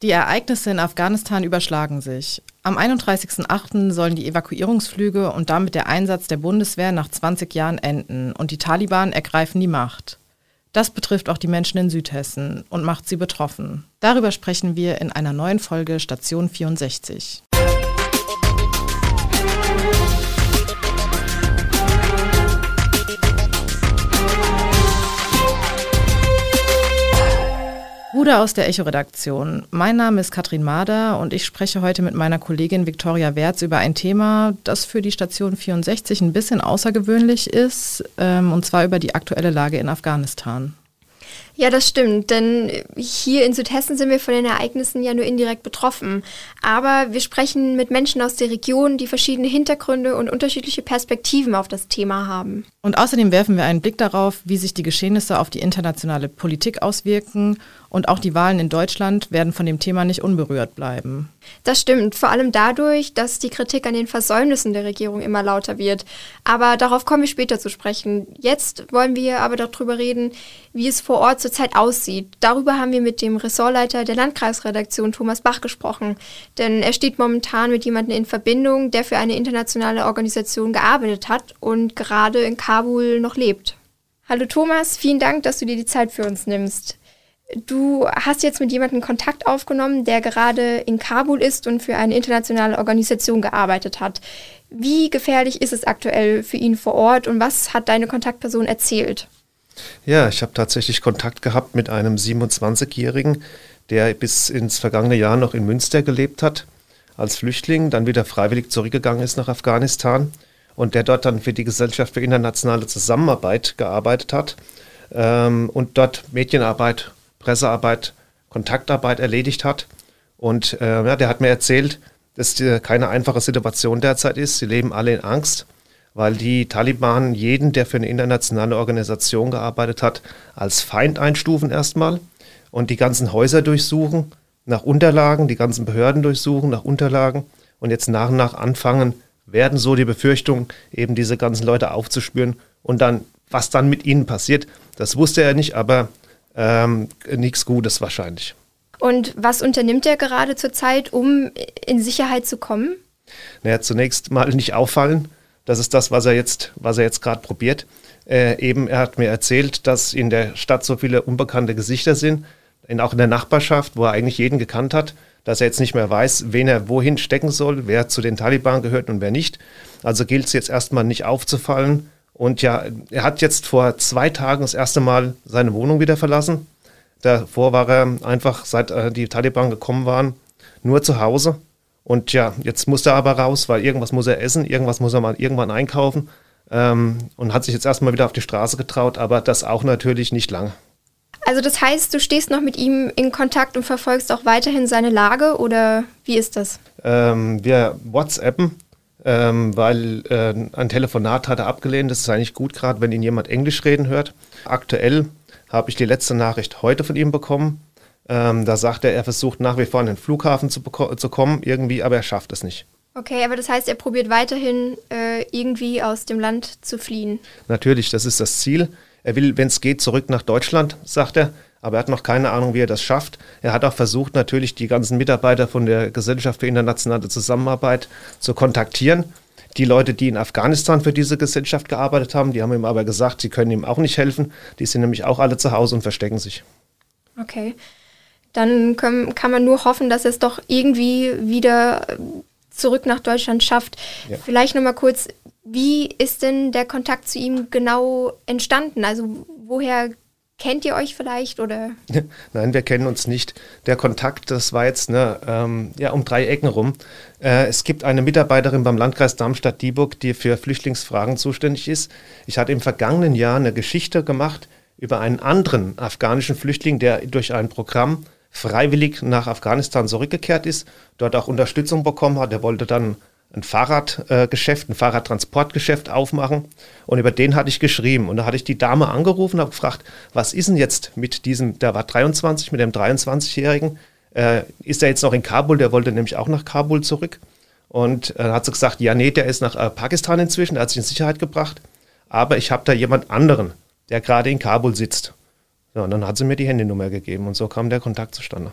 Die Ereignisse in Afghanistan überschlagen sich. Am 31.08. sollen die Evakuierungsflüge und damit der Einsatz der Bundeswehr nach 20 Jahren enden und die Taliban ergreifen die Macht. Das betrifft auch die Menschen in Südhessen und macht sie betroffen. Darüber sprechen wir in einer neuen Folge Station 64. Bruder aus der Echo-Redaktion. Mein Name ist Katrin Mader und ich spreche heute mit meiner Kollegin Viktoria Wertz über ein Thema, das für die Station 64 ein bisschen außergewöhnlich ist, ähm, und zwar über die aktuelle Lage in Afghanistan. Ja, das stimmt, denn hier in Südhessen sind wir von den Ereignissen ja nur indirekt betroffen. Aber wir sprechen mit Menschen aus der Region, die verschiedene Hintergründe und unterschiedliche Perspektiven auf das Thema haben. Und außerdem werfen wir einen Blick darauf, wie sich die Geschehnisse auf die internationale Politik auswirken und auch die Wahlen in Deutschland werden von dem Thema nicht unberührt bleiben. Das stimmt, vor allem dadurch, dass die Kritik an den Versäumnissen der Regierung immer lauter wird. Aber darauf kommen wir später zu sprechen. Jetzt wollen wir aber darüber reden, wie es vor Ort zurzeit aussieht. Darüber haben wir mit dem Ressortleiter der Landkreisredaktion Thomas Bach gesprochen. Denn er steht momentan mit jemandem in Verbindung, der für eine internationale Organisation gearbeitet hat und gerade in Kabul noch lebt. Hallo Thomas, vielen Dank, dass du dir die Zeit für uns nimmst. Du hast jetzt mit jemandem Kontakt aufgenommen, der gerade in Kabul ist und für eine internationale Organisation gearbeitet hat. Wie gefährlich ist es aktuell für ihn vor Ort und was hat deine Kontaktperson erzählt? Ja, ich habe tatsächlich Kontakt gehabt mit einem 27-Jährigen, der bis ins vergangene Jahr noch in Münster gelebt hat als Flüchtling, dann wieder freiwillig zurückgegangen ist nach Afghanistan und der dort dann für die Gesellschaft für internationale Zusammenarbeit gearbeitet hat ähm, und dort Medienarbeit Pressearbeit, Kontaktarbeit erledigt hat. Und äh, ja, der hat mir erzählt, dass die, keine einfache Situation derzeit ist. Sie leben alle in Angst, weil die Taliban jeden, der für eine internationale Organisation gearbeitet hat, als Feind einstufen erstmal und die ganzen Häuser durchsuchen, nach Unterlagen, die ganzen Behörden durchsuchen, nach Unterlagen und jetzt nach und nach anfangen, werden so die Befürchtung, eben diese ganzen Leute aufzuspüren und dann, was dann mit ihnen passiert, das wusste er nicht, aber ähm, nichts Gutes wahrscheinlich. Und was unternimmt er gerade zurzeit, um in Sicherheit zu kommen? Naja, zunächst mal nicht auffallen. Das ist das, was er jetzt, was er jetzt gerade probiert. Äh, eben, er hat mir erzählt, dass in der Stadt so viele unbekannte Gesichter sind, in, auch in der Nachbarschaft, wo er eigentlich jeden gekannt hat, dass er jetzt nicht mehr weiß, wen er wohin stecken soll, wer zu den Taliban gehört und wer nicht. Also gilt es jetzt erstmal nicht aufzufallen, und ja, er hat jetzt vor zwei Tagen das erste Mal seine Wohnung wieder verlassen. Davor war er einfach, seit äh, die Taliban gekommen waren, nur zu Hause. Und ja, jetzt muss er aber raus, weil irgendwas muss er essen, irgendwas muss er mal irgendwann einkaufen. Ähm, und hat sich jetzt erstmal wieder auf die Straße getraut, aber das auch natürlich nicht lange. Also das heißt, du stehst noch mit ihm in Kontakt und verfolgst auch weiterhin seine Lage oder wie ist das? Ähm, wir WhatsAppen ähm, weil äh, ein Telefonat hat er abgelehnt. Das ist eigentlich gut, gerade wenn ihn jemand Englisch reden hört. Aktuell habe ich die letzte Nachricht heute von ihm bekommen. Ähm, da sagt er, er versucht nach wie vor an den Flughafen zu, zu, kommen, irgendwie, aber er schafft es nicht. Okay, aber das heißt, er probiert weiterhin äh, irgendwie aus dem Land zu fliehen. Natürlich, das ist das Ziel. Er will, wenn es geht, zurück nach Deutschland, sagt er aber er hat noch keine Ahnung, wie er das schafft. Er hat auch versucht, natürlich die ganzen Mitarbeiter von der Gesellschaft für internationale Zusammenarbeit zu kontaktieren. Die Leute, die in Afghanistan für diese Gesellschaft gearbeitet haben, die haben ihm aber gesagt, sie können ihm auch nicht helfen. Die sind nämlich auch alle zu Hause und verstecken sich. Okay. Dann können, kann man nur hoffen, dass er es doch irgendwie wieder zurück nach Deutschland schafft. Ja. Vielleicht nochmal kurz, wie ist denn der Kontakt zu ihm genau entstanden? Also woher Kennt ihr euch vielleicht oder? Nein, wir kennen uns nicht. Der Kontakt, das war jetzt ne, ähm, ja, um drei Ecken rum. Äh, es gibt eine Mitarbeiterin beim Landkreis Darmstadt-Dieburg, die für Flüchtlingsfragen zuständig ist. Ich hatte im vergangenen Jahr eine Geschichte gemacht über einen anderen afghanischen Flüchtling, der durch ein Programm freiwillig nach Afghanistan zurückgekehrt ist, dort auch Unterstützung bekommen hat. Er wollte dann ein Fahrradgeschäft, ein Fahrradtransportgeschäft aufmachen. Und über den hatte ich geschrieben. Und da hatte ich die Dame angerufen und habe gefragt, was ist denn jetzt mit diesem, der war 23, mit dem 23-Jährigen, äh, ist er jetzt noch in Kabul? Der wollte nämlich auch nach Kabul zurück. Und äh, dann hat sie gesagt, ja, nee, der ist nach äh, Pakistan inzwischen, der hat sich in Sicherheit gebracht. Aber ich habe da jemand anderen, der gerade in Kabul sitzt. Ja, und dann hat sie mir die Handynummer gegeben und so kam der Kontakt zustande.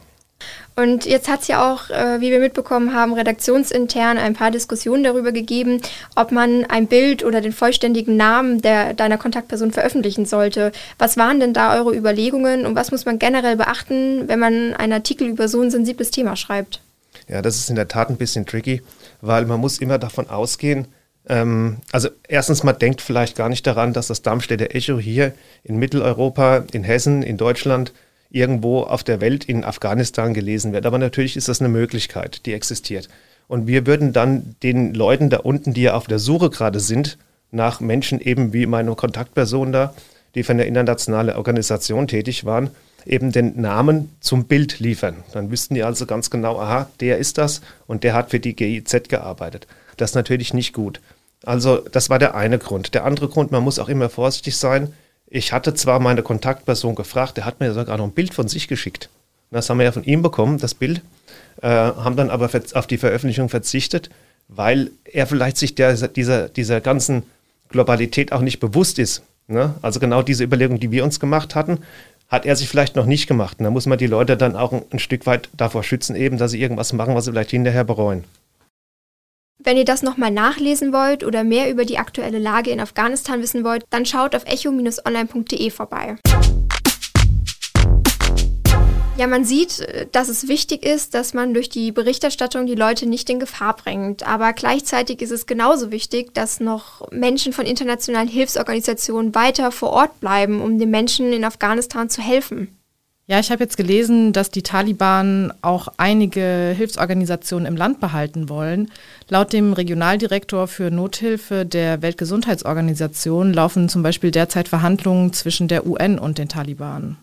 Und jetzt hat es ja auch, äh, wie wir mitbekommen haben, redaktionsintern ein paar Diskussionen darüber gegeben, ob man ein Bild oder den vollständigen Namen der, deiner Kontaktperson veröffentlichen sollte. Was waren denn da eure Überlegungen und was muss man generell beachten, wenn man einen Artikel über so ein sensibles Thema schreibt? Ja, das ist in der Tat ein bisschen tricky, weil man muss immer davon ausgehen, ähm, also erstens, man denkt vielleicht gar nicht daran, dass das Darmstädter Echo hier in Mitteleuropa, in Hessen, in Deutschland irgendwo auf der Welt in Afghanistan gelesen wird. Aber natürlich ist das eine Möglichkeit, die existiert. Und wir würden dann den Leuten da unten, die ja auf der Suche gerade sind, nach Menschen eben wie meine Kontaktperson da, die für eine internationale Organisation tätig waren, eben den Namen zum Bild liefern. Dann wüssten die also ganz genau, aha, der ist das und der hat für die GIZ gearbeitet. Das ist natürlich nicht gut. Also das war der eine Grund. Der andere Grund, man muss auch immer vorsichtig sein, ich hatte zwar meine Kontaktperson gefragt, der hat mir sogar noch ein Bild von sich geschickt. Das haben wir ja von ihm bekommen, das Bild, äh, haben dann aber auf die Veröffentlichung verzichtet, weil er vielleicht sich der, dieser, dieser ganzen Globalität auch nicht bewusst ist. Ne? Also genau diese Überlegung, die wir uns gemacht hatten, hat er sich vielleicht noch nicht gemacht. Und da muss man die Leute dann auch ein, ein Stück weit davor schützen, eben, dass sie irgendwas machen, was sie vielleicht hinterher bereuen. Wenn ihr das nochmal nachlesen wollt oder mehr über die aktuelle Lage in Afghanistan wissen wollt, dann schaut auf echo-online.de vorbei. Ja, man sieht, dass es wichtig ist, dass man durch die Berichterstattung die Leute nicht in Gefahr bringt. Aber gleichzeitig ist es genauso wichtig, dass noch Menschen von internationalen Hilfsorganisationen weiter vor Ort bleiben, um den Menschen in Afghanistan zu helfen. Ja, ich habe jetzt gelesen, dass die Taliban auch einige Hilfsorganisationen im Land behalten wollen. Laut dem Regionaldirektor für Nothilfe der Weltgesundheitsorganisation laufen zum Beispiel derzeit Verhandlungen zwischen der UN und den Taliban.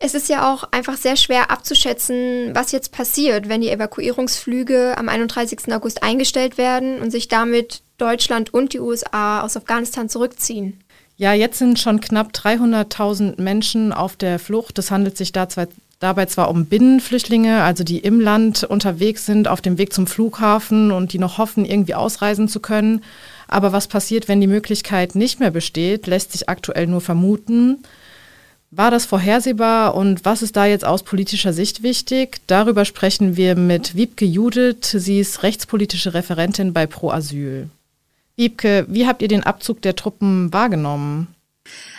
Es ist ja auch einfach sehr schwer abzuschätzen, was jetzt passiert, wenn die Evakuierungsflüge am 31. August eingestellt werden und sich damit Deutschland und die USA aus Afghanistan zurückziehen. Ja, jetzt sind schon knapp 300.000 Menschen auf der Flucht. Es handelt sich da zwar, dabei zwar um Binnenflüchtlinge, also die im Land unterwegs sind, auf dem Weg zum Flughafen und die noch hoffen, irgendwie ausreisen zu können. Aber was passiert, wenn die Möglichkeit nicht mehr besteht, lässt sich aktuell nur vermuten. War das vorhersehbar und was ist da jetzt aus politischer Sicht wichtig? Darüber sprechen wir mit Wiebke Judith. Sie ist rechtspolitische Referentin bei Pro Asyl. Wiebke, wie habt ihr den Abzug der Truppen wahrgenommen?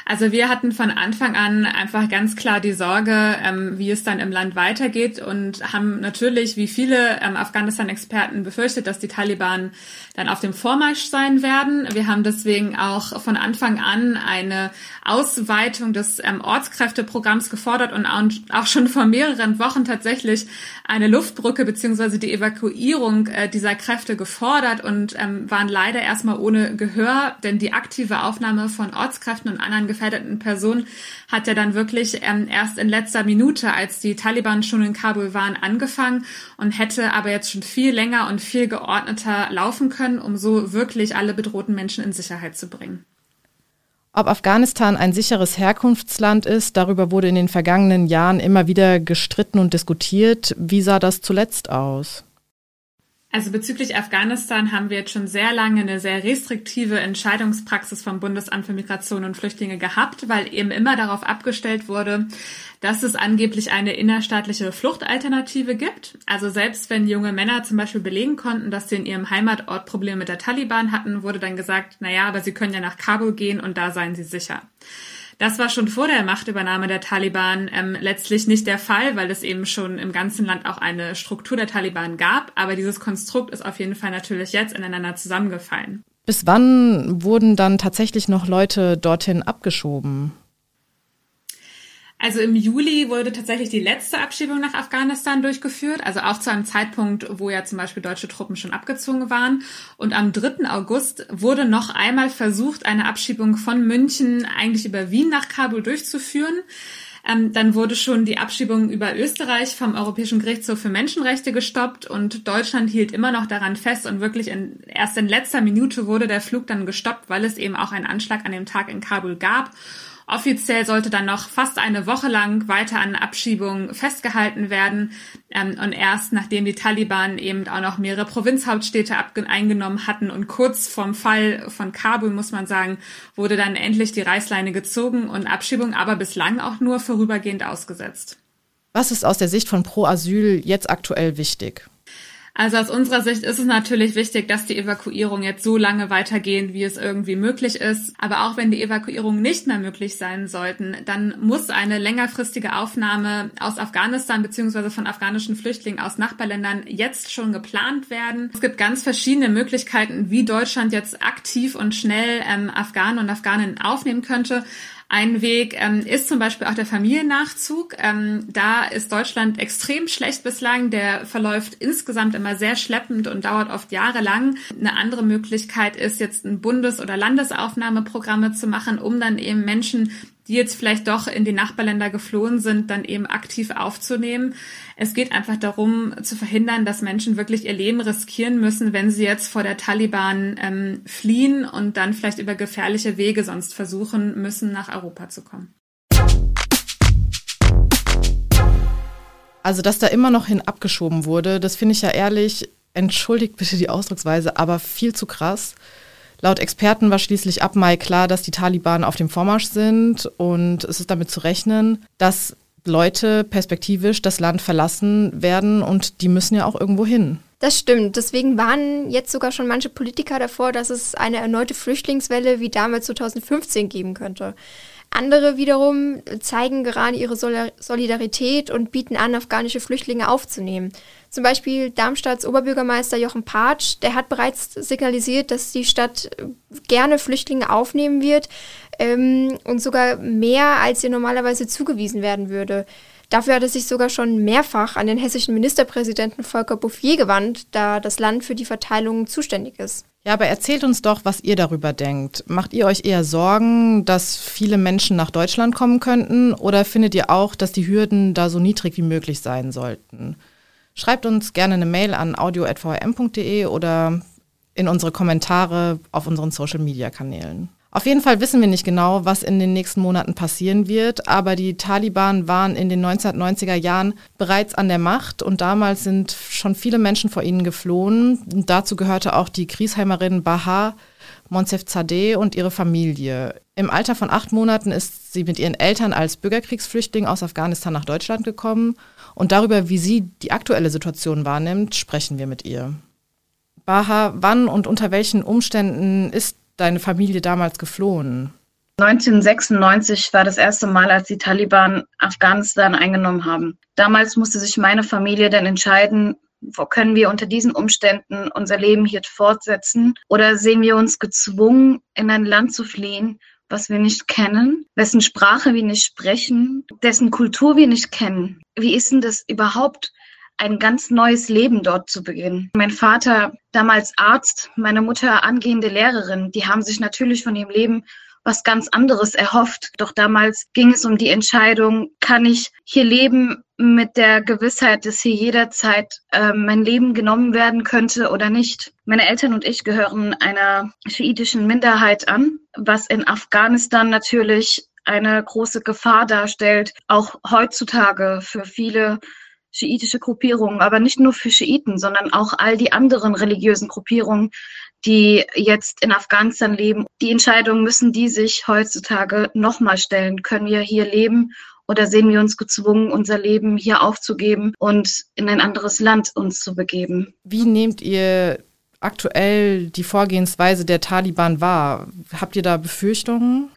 Also wir hatten von Anfang an einfach ganz klar die Sorge, ähm, wie es dann im Land weitergeht und haben natürlich, wie viele ähm, Afghanistan-Experten befürchtet, dass die Taliban dann auf dem Vormarsch sein werden. Wir haben deswegen auch von Anfang an eine Ausweitung des ähm, Ortskräfteprogramms gefordert und auch schon vor mehreren Wochen tatsächlich eine Luftbrücke beziehungsweise die Evakuierung äh, dieser Kräfte gefordert und ähm, waren leider erstmal ohne Gehör, denn die aktive Aufnahme von Ortskräften und anderen gefährdeten Person hat ja dann wirklich ähm, erst in letzter Minute, als die Taliban schon in Kabul waren, angefangen und hätte aber jetzt schon viel länger und viel geordneter laufen können, um so wirklich alle bedrohten Menschen in Sicherheit zu bringen. Ob Afghanistan ein sicheres Herkunftsland ist, darüber wurde in den vergangenen Jahren immer wieder gestritten und diskutiert. Wie sah das zuletzt aus? Also bezüglich Afghanistan haben wir jetzt schon sehr lange eine sehr restriktive Entscheidungspraxis vom Bundesamt für Migration und Flüchtlinge gehabt, weil eben immer darauf abgestellt wurde, dass es angeblich eine innerstaatliche Fluchtalternative gibt. Also selbst wenn junge Männer zum Beispiel belegen konnten, dass sie in ihrem Heimatort Probleme mit der Taliban hatten, wurde dann gesagt, na ja, aber sie können ja nach Kabul gehen und da seien sie sicher. Das war schon vor der Machtübernahme der Taliban ähm, letztlich nicht der Fall, weil es eben schon im ganzen Land auch eine Struktur der Taliban gab. Aber dieses Konstrukt ist auf jeden Fall natürlich jetzt ineinander zusammengefallen. Bis wann wurden dann tatsächlich noch Leute dorthin abgeschoben? Also im Juli wurde tatsächlich die letzte Abschiebung nach Afghanistan durchgeführt, also auch zu einem Zeitpunkt, wo ja zum Beispiel deutsche Truppen schon abgezogen waren. Und am 3. August wurde noch einmal versucht, eine Abschiebung von München eigentlich über Wien nach Kabul durchzuführen. Ähm, dann wurde schon die Abschiebung über Österreich vom Europäischen Gerichtshof für Menschenrechte gestoppt und Deutschland hielt immer noch daran fest und wirklich in, erst in letzter Minute wurde der Flug dann gestoppt, weil es eben auch einen Anschlag an dem Tag in Kabul gab. Offiziell sollte dann noch fast eine Woche lang weiter an Abschiebungen festgehalten werden. Ähm, und erst nachdem die Taliban eben auch noch mehrere Provinzhauptstädte eingenommen hatten und kurz vorm Fall von Kabul, muss man sagen, wurde dann endlich die Reißleine gezogen und Abschiebung aber bislang auch nur vorübergehend ausgesetzt. Was ist aus der Sicht von Pro Asyl jetzt aktuell wichtig? Also aus unserer Sicht ist es natürlich wichtig, dass die Evakuierung jetzt so lange weitergehen, wie es irgendwie möglich ist. Aber auch wenn die Evakuierung nicht mehr möglich sein sollten, dann muss eine längerfristige Aufnahme aus Afghanistan beziehungsweise von afghanischen Flüchtlingen aus Nachbarländern jetzt schon geplant werden. Es gibt ganz verschiedene Möglichkeiten, wie Deutschland jetzt aktiv und schnell ähm, Afghanen und Afghaninnen aufnehmen könnte. Ein Weg ähm, ist zum Beispiel auch der Familiennachzug. Ähm, da ist Deutschland extrem schlecht bislang. Der verläuft insgesamt immer sehr schleppend und dauert oft jahrelang. Eine andere Möglichkeit ist jetzt ein Bundes- oder Landesaufnahmeprogramme zu machen, um dann eben Menschen, die jetzt vielleicht doch in die Nachbarländer geflohen sind, dann eben aktiv aufzunehmen. Es geht einfach darum zu verhindern, dass Menschen wirklich ihr Leben riskieren müssen, wenn sie jetzt vor der Taliban ähm, fliehen und dann vielleicht über gefährliche Wege sonst versuchen müssen, nach Europa zu kommen. Also, dass da immer noch hin abgeschoben wurde, das finde ich ja ehrlich, entschuldigt bitte die Ausdrucksweise, aber viel zu krass. Laut Experten war schließlich ab Mai klar, dass die Taliban auf dem Vormarsch sind und es ist damit zu rechnen, dass Leute perspektivisch das Land verlassen werden und die müssen ja auch irgendwo hin. Das stimmt. Deswegen warnen jetzt sogar schon manche Politiker davor, dass es eine erneute Flüchtlingswelle wie damals 2015 geben könnte. Andere wiederum zeigen gerade ihre Solidarität und bieten an, afghanische Flüchtlinge aufzunehmen. Zum Beispiel Darmstadts Oberbürgermeister Jochen Patsch, der hat bereits signalisiert, dass die Stadt gerne Flüchtlinge aufnehmen wird ähm, und sogar mehr, als ihr normalerweise zugewiesen werden würde. Dafür hat er sich sogar schon mehrfach an den hessischen Ministerpräsidenten Volker Bouffier gewandt, da das Land für die Verteilung zuständig ist. Ja, aber erzählt uns doch, was ihr darüber denkt. Macht ihr euch eher Sorgen, dass viele Menschen nach Deutschland kommen könnten oder findet ihr auch, dass die Hürden da so niedrig wie möglich sein sollten? Schreibt uns gerne eine Mail an audio.vrm.de oder in unsere Kommentare auf unseren Social-Media-Kanälen. Auf jeden Fall wissen wir nicht genau, was in den nächsten Monaten passieren wird, aber die Taliban waren in den 1990er Jahren bereits an der Macht und damals sind schon viele Menschen vor ihnen geflohen. Und dazu gehörte auch die Kriesheimerin Baha Monsefzadeh und ihre Familie. Im Alter von acht Monaten ist sie mit ihren Eltern als Bürgerkriegsflüchtling aus Afghanistan nach Deutschland gekommen und darüber, wie sie die aktuelle Situation wahrnimmt, sprechen wir mit ihr. Baha, wann und unter welchen Umständen ist deine Familie damals geflohen? 1996 war das erste Mal, als die Taliban Afghanistan eingenommen haben. Damals musste sich meine Familie dann entscheiden, wo können wir unter diesen Umständen unser Leben hier fortsetzen oder sehen wir uns gezwungen, in ein Land zu fliehen, was wir nicht kennen, wessen Sprache wir nicht sprechen, dessen Kultur wir nicht kennen. Wie ist denn das überhaupt, ein ganz neues Leben dort zu beginnen. Mein Vater, damals Arzt, meine Mutter angehende Lehrerin, die haben sich natürlich von ihrem Leben was ganz anderes erhofft. Doch damals ging es um die Entscheidung, kann ich hier leben mit der Gewissheit, dass hier jederzeit äh, mein Leben genommen werden könnte oder nicht. Meine Eltern und ich gehören einer schiitischen Minderheit an, was in Afghanistan natürlich eine große Gefahr darstellt, auch heutzutage für viele schiitische Gruppierungen, aber nicht nur für Schiiten, sondern auch all die anderen religiösen Gruppierungen, die jetzt in Afghanistan leben. Die Entscheidung müssen die sich heutzutage nochmal stellen. Können wir hier leben oder sehen wir uns gezwungen, unser Leben hier aufzugeben und in ein anderes Land uns zu begeben? Wie nehmt ihr aktuell die Vorgehensweise der Taliban wahr? Habt ihr da Befürchtungen?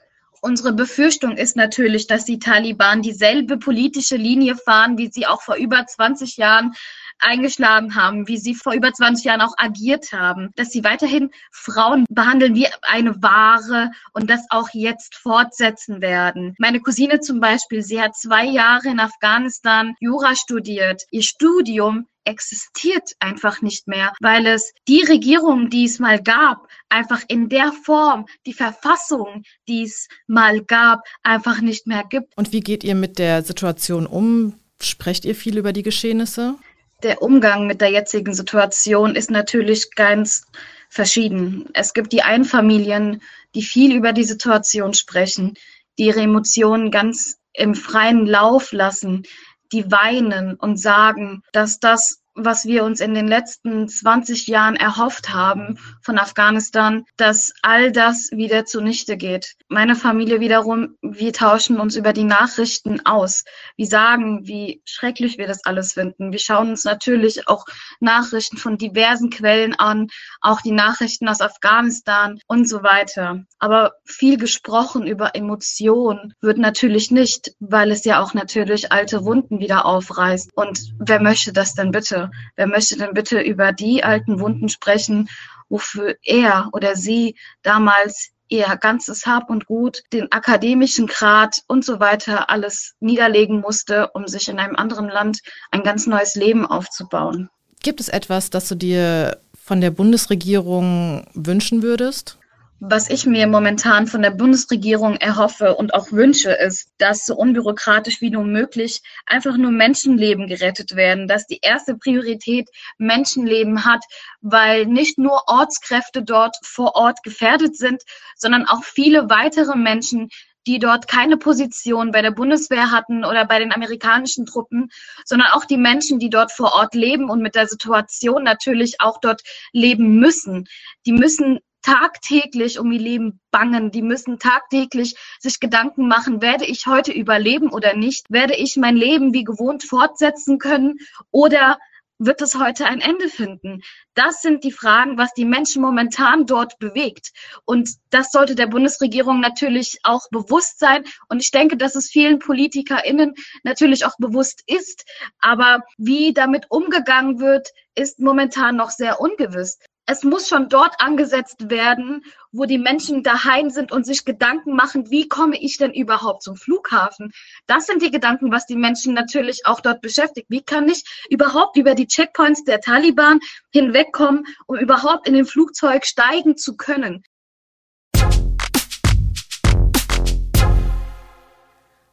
Unsere Befürchtung ist natürlich, dass die Taliban dieselbe politische Linie fahren, wie sie auch vor über 20 Jahren eingeschlagen haben, wie sie vor über 20 Jahren auch agiert haben, dass sie weiterhin Frauen behandeln wie eine Ware und das auch jetzt fortsetzen werden. Meine Cousine zum Beispiel, sie hat zwei Jahre in Afghanistan Jura studiert. Ihr Studium existiert einfach nicht mehr, weil es die Regierung, die es mal gab, einfach in der Form, die Verfassung, die es mal gab, einfach nicht mehr gibt. Und wie geht ihr mit der Situation um? Sprecht ihr viel über die Geschehnisse? Der Umgang mit der jetzigen Situation ist natürlich ganz verschieden. Es gibt die einen Familien, die viel über die Situation sprechen, die ihre Emotionen ganz im freien Lauf lassen, die weinen und sagen, dass das, was wir uns in den letzten 20 Jahren erhofft haben von Afghanistan, dass all das wieder zunichte geht. Meine Familie wiederum, wir tauschen uns über die Nachrichten aus. Wir sagen, wie schrecklich wir das alles finden. Wir schauen uns natürlich auch Nachrichten von diversen Quellen an, auch die Nachrichten aus Afghanistan und so weiter. Aber viel gesprochen über Emotionen wird natürlich nicht, weil es ja auch natürlich alte Wunden wieder aufreißt. Und wer möchte das denn bitte? Wer möchte denn bitte über die alten Wunden sprechen, wofür er oder sie damals ihr ganzes Hab und Gut, den akademischen Grad und so weiter alles niederlegen musste, um sich in einem anderen Land ein ganz neues Leben aufzubauen. Gibt es etwas, das du dir von der Bundesregierung wünschen würdest? Was ich mir momentan von der Bundesregierung erhoffe und auch wünsche, ist, dass so unbürokratisch wie nur möglich einfach nur Menschenleben gerettet werden, dass die erste Priorität Menschenleben hat, weil nicht nur Ortskräfte dort vor Ort gefährdet sind, sondern auch viele weitere Menschen, die dort keine Position bei der Bundeswehr hatten oder bei den amerikanischen Truppen, sondern auch die Menschen, die dort vor Ort leben und mit der Situation natürlich auch dort leben müssen. Die müssen tagtäglich um ihr Leben bangen. Die müssen tagtäglich sich Gedanken machen, werde ich heute überleben oder nicht? Werde ich mein Leben wie gewohnt fortsetzen können oder wird es heute ein Ende finden? Das sind die Fragen, was die Menschen momentan dort bewegt. Und das sollte der Bundesregierung natürlich auch bewusst sein. Und ich denke, dass es vielen PolitikerInnen natürlich auch bewusst ist. Aber wie damit umgegangen wird, ist momentan noch sehr ungewiss es muss schon dort angesetzt werden, wo die Menschen daheim sind und sich Gedanken machen, wie komme ich denn überhaupt zum Flughafen? Das sind die Gedanken, was die Menschen natürlich auch dort beschäftigt. Wie kann ich überhaupt über die Checkpoints der Taliban hinwegkommen, um überhaupt in den Flugzeug steigen zu können?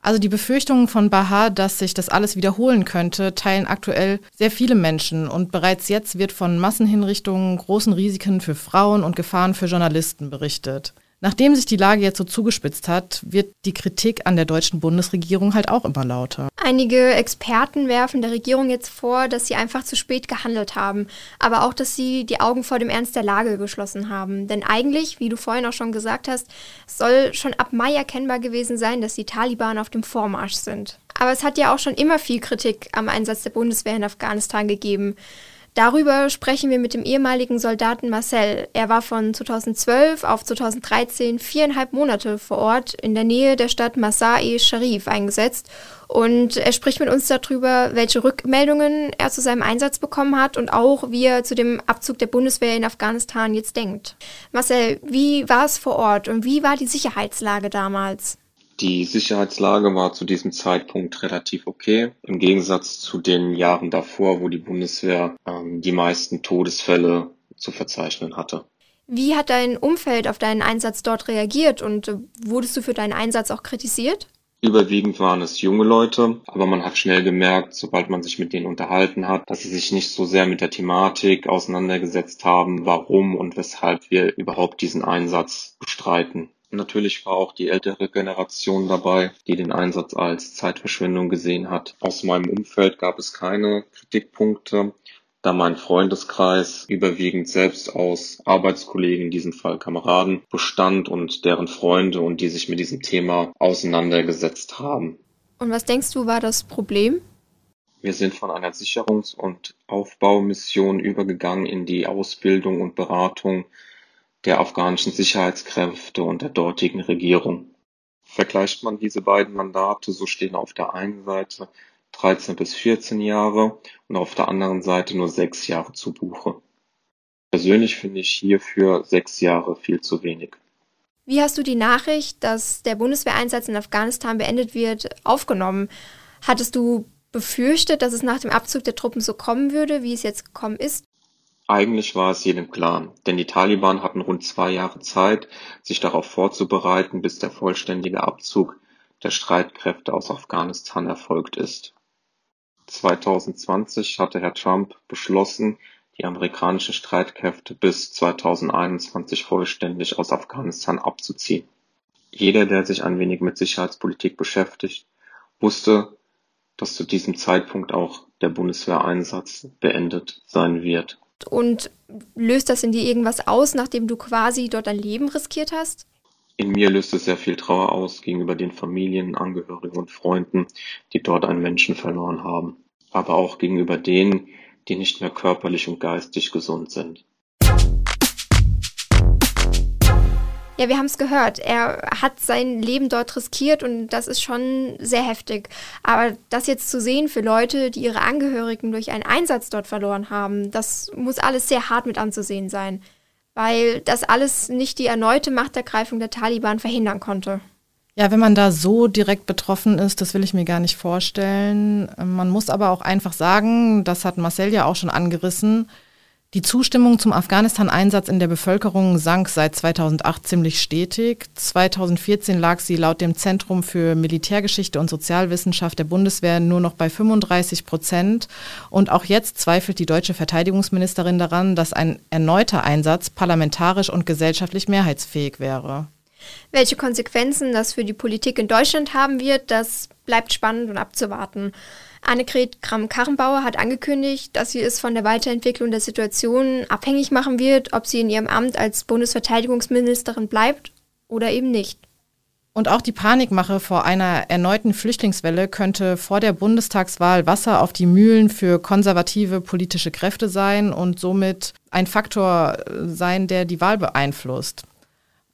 Also die Befürchtungen von Baha, dass sich das alles wiederholen könnte, teilen aktuell sehr viele Menschen und bereits jetzt wird von Massenhinrichtungen, großen Risiken für Frauen und Gefahren für Journalisten berichtet. Nachdem sich die Lage jetzt so zugespitzt hat, wird die Kritik an der deutschen Bundesregierung halt auch immer lauter. Einige Experten werfen der Regierung jetzt vor, dass sie einfach zu spät gehandelt haben, aber auch, dass sie die Augen vor dem Ernst der Lage geschlossen haben. Denn eigentlich, wie du vorhin auch schon gesagt hast, soll schon ab Mai erkennbar gewesen sein, dass die Taliban auf dem Vormarsch sind. Aber es hat ja auch schon immer viel Kritik am Einsatz der Bundeswehr in Afghanistan gegeben. Darüber sprechen wir mit dem ehemaligen Soldaten Marcel. Er war von 2012 auf 2013 viereinhalb Monate vor Ort in der Nähe der Stadt Masai Sharif eingesetzt. Und er spricht mit uns darüber, welche Rückmeldungen er zu seinem Einsatz bekommen hat und auch, wie er zu dem Abzug der Bundeswehr in Afghanistan jetzt denkt. Marcel, wie war es vor Ort und wie war die Sicherheitslage damals? Die Sicherheitslage war zu diesem Zeitpunkt relativ okay, im Gegensatz zu den Jahren davor, wo die Bundeswehr ähm, die meisten Todesfälle zu verzeichnen hatte. Wie hat dein Umfeld auf deinen Einsatz dort reagiert und äh, wurdest du für deinen Einsatz auch kritisiert? Überwiegend waren es junge Leute, aber man hat schnell gemerkt, sobald man sich mit denen unterhalten hat, dass sie sich nicht so sehr mit der Thematik auseinandergesetzt haben, warum und weshalb wir überhaupt diesen Einsatz bestreiten. Natürlich war auch die ältere Generation dabei, die den Einsatz als Zeitverschwendung gesehen hat. Aus meinem Umfeld gab es keine Kritikpunkte, da mein Freundeskreis überwiegend selbst aus Arbeitskollegen, in diesem Fall Kameraden, bestand und deren Freunde und die sich mit diesem Thema auseinandergesetzt haben. Und was denkst du war das Problem? Wir sind von einer Sicherungs- und Aufbaumission übergegangen in die Ausbildung und Beratung der afghanischen Sicherheitskräfte und der dortigen Regierung. Vergleicht man diese beiden Mandate, so stehen auf der einen Seite 13 bis 14 Jahre und auf der anderen Seite nur sechs Jahre zu Buche. Persönlich finde ich hierfür sechs Jahre viel zu wenig. Wie hast du die Nachricht, dass der Bundeswehreinsatz in Afghanistan beendet wird, aufgenommen? Hattest du befürchtet, dass es nach dem Abzug der Truppen so kommen würde, wie es jetzt gekommen ist? Eigentlich war es jedem klar, denn die Taliban hatten rund zwei Jahre Zeit, sich darauf vorzubereiten, bis der vollständige Abzug der Streitkräfte aus Afghanistan erfolgt ist. 2020 hatte Herr Trump beschlossen, die amerikanischen Streitkräfte bis 2021 vollständig aus Afghanistan abzuziehen. Jeder, der sich ein wenig mit Sicherheitspolitik beschäftigt, wusste, dass zu diesem Zeitpunkt auch der Bundeswehreinsatz beendet sein wird. Und löst das in dir irgendwas aus, nachdem du quasi dort dein Leben riskiert hast? In mir löst es sehr viel Trauer aus gegenüber den Familien, Angehörigen und Freunden, die dort einen Menschen verloren haben, aber auch gegenüber denen, die nicht mehr körperlich und geistig gesund sind. Ja, wir haben es gehört. Er hat sein Leben dort riskiert und das ist schon sehr heftig. Aber das jetzt zu sehen für Leute, die ihre Angehörigen durch einen Einsatz dort verloren haben, das muss alles sehr hart mit anzusehen sein. Weil das alles nicht die erneute Machtergreifung der Taliban verhindern konnte. Ja, wenn man da so direkt betroffen ist, das will ich mir gar nicht vorstellen. Man muss aber auch einfach sagen, das hat Marcel ja auch schon angerissen, die Zustimmung zum Afghanistan-Einsatz in der Bevölkerung sank seit 2008 ziemlich stetig. 2014 lag sie laut dem Zentrum für Militärgeschichte und Sozialwissenschaft der Bundeswehr nur noch bei 35 Prozent. Und auch jetzt zweifelt die deutsche Verteidigungsministerin daran, dass ein erneuter Einsatz parlamentarisch und gesellschaftlich mehrheitsfähig wäre. Welche Konsequenzen das für die Politik in Deutschland haben wird, das bleibt spannend und abzuwarten. Annegret Kramp-Karrenbauer hat angekündigt, dass sie es von der Weiterentwicklung der Situation abhängig machen wird, ob sie in ihrem Amt als Bundesverteidigungsministerin bleibt oder eben nicht. Und auch die Panikmache vor einer erneuten Flüchtlingswelle könnte vor der Bundestagswahl Wasser auf die Mühlen für konservative politische Kräfte sein und somit ein Faktor sein, der die Wahl beeinflusst.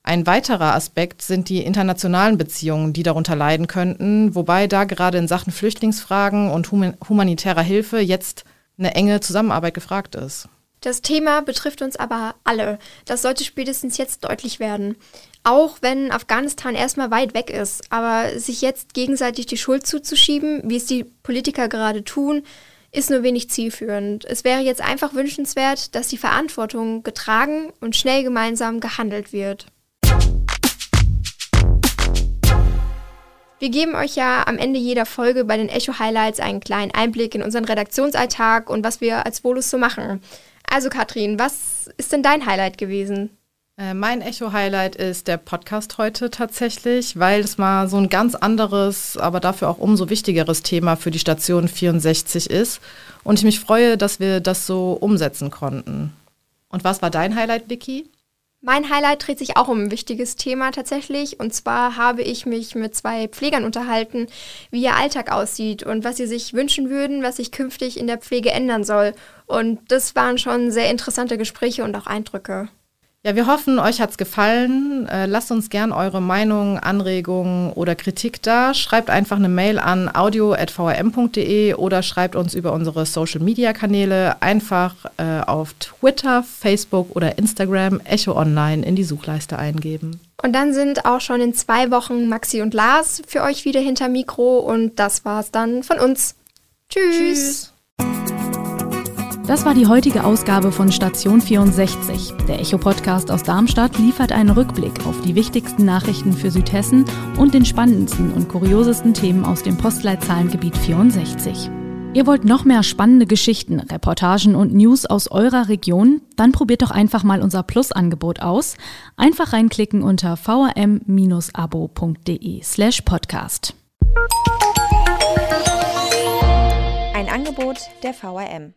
Ein weiterer Aspekt sind die internationalen Beziehungen, die darunter leiden könnten, wobei da gerade in Sachen Flüchtlingsfragen und humanitärer Hilfe jetzt eine enge Zusammenarbeit gefragt ist. Das Thema betrifft uns aber alle. Das sollte spätestens jetzt deutlich werden. Auch wenn Afghanistan erstmal weit weg ist, aber sich jetzt gegenseitig die Schuld zuzuschieben, wie es die Politiker gerade tun, ist nur wenig zielführend. Es wäre jetzt einfach wünschenswert, dass die Verantwortung getragen und schnell gemeinsam gehandelt wird. Wir geben euch ja am Ende jeder Folge bei den Echo Highlights einen kleinen Einblick in unseren Redaktionsalltag und was wir als Volus so machen. Also Katrin, was ist denn dein Highlight gewesen? Äh, mein Echo-Highlight ist der Podcast heute tatsächlich, weil es mal so ein ganz anderes, aber dafür auch umso wichtigeres Thema für die Station 64 ist. Und ich mich freue, dass wir das so umsetzen konnten. Und was war dein Highlight, Vicky? Mein Highlight dreht sich auch um ein wichtiges Thema tatsächlich. Und zwar habe ich mich mit zwei Pflegern unterhalten, wie ihr Alltag aussieht und was sie sich wünschen würden, was sich künftig in der Pflege ändern soll. Und das waren schon sehr interessante Gespräche und auch Eindrücke. Ja, wir hoffen, euch hat's gefallen. Äh, lasst uns gern eure Meinungen, Anregungen oder Kritik da. Schreibt einfach eine Mail an audio.vrm.de oder schreibt uns über unsere Social Media Kanäle einfach äh, auf Twitter, Facebook oder Instagram Echo Online in die Suchleiste eingeben. Und dann sind auch schon in zwei Wochen Maxi und Lars für euch wieder hinter Mikro und das war's dann von uns. Tschüss. Tschüss. Das war die heutige Ausgabe von Station 64. Der Echo-Podcast aus Darmstadt liefert einen Rückblick auf die wichtigsten Nachrichten für Südhessen und den spannendsten und kuriosesten Themen aus dem Postleitzahlengebiet 64. Ihr wollt noch mehr spannende Geschichten, Reportagen und News aus eurer Region? Dann probiert doch einfach mal unser Plus-Angebot aus. Einfach reinklicken unter vrm-abo.de slash podcast. Ein Angebot der VRM.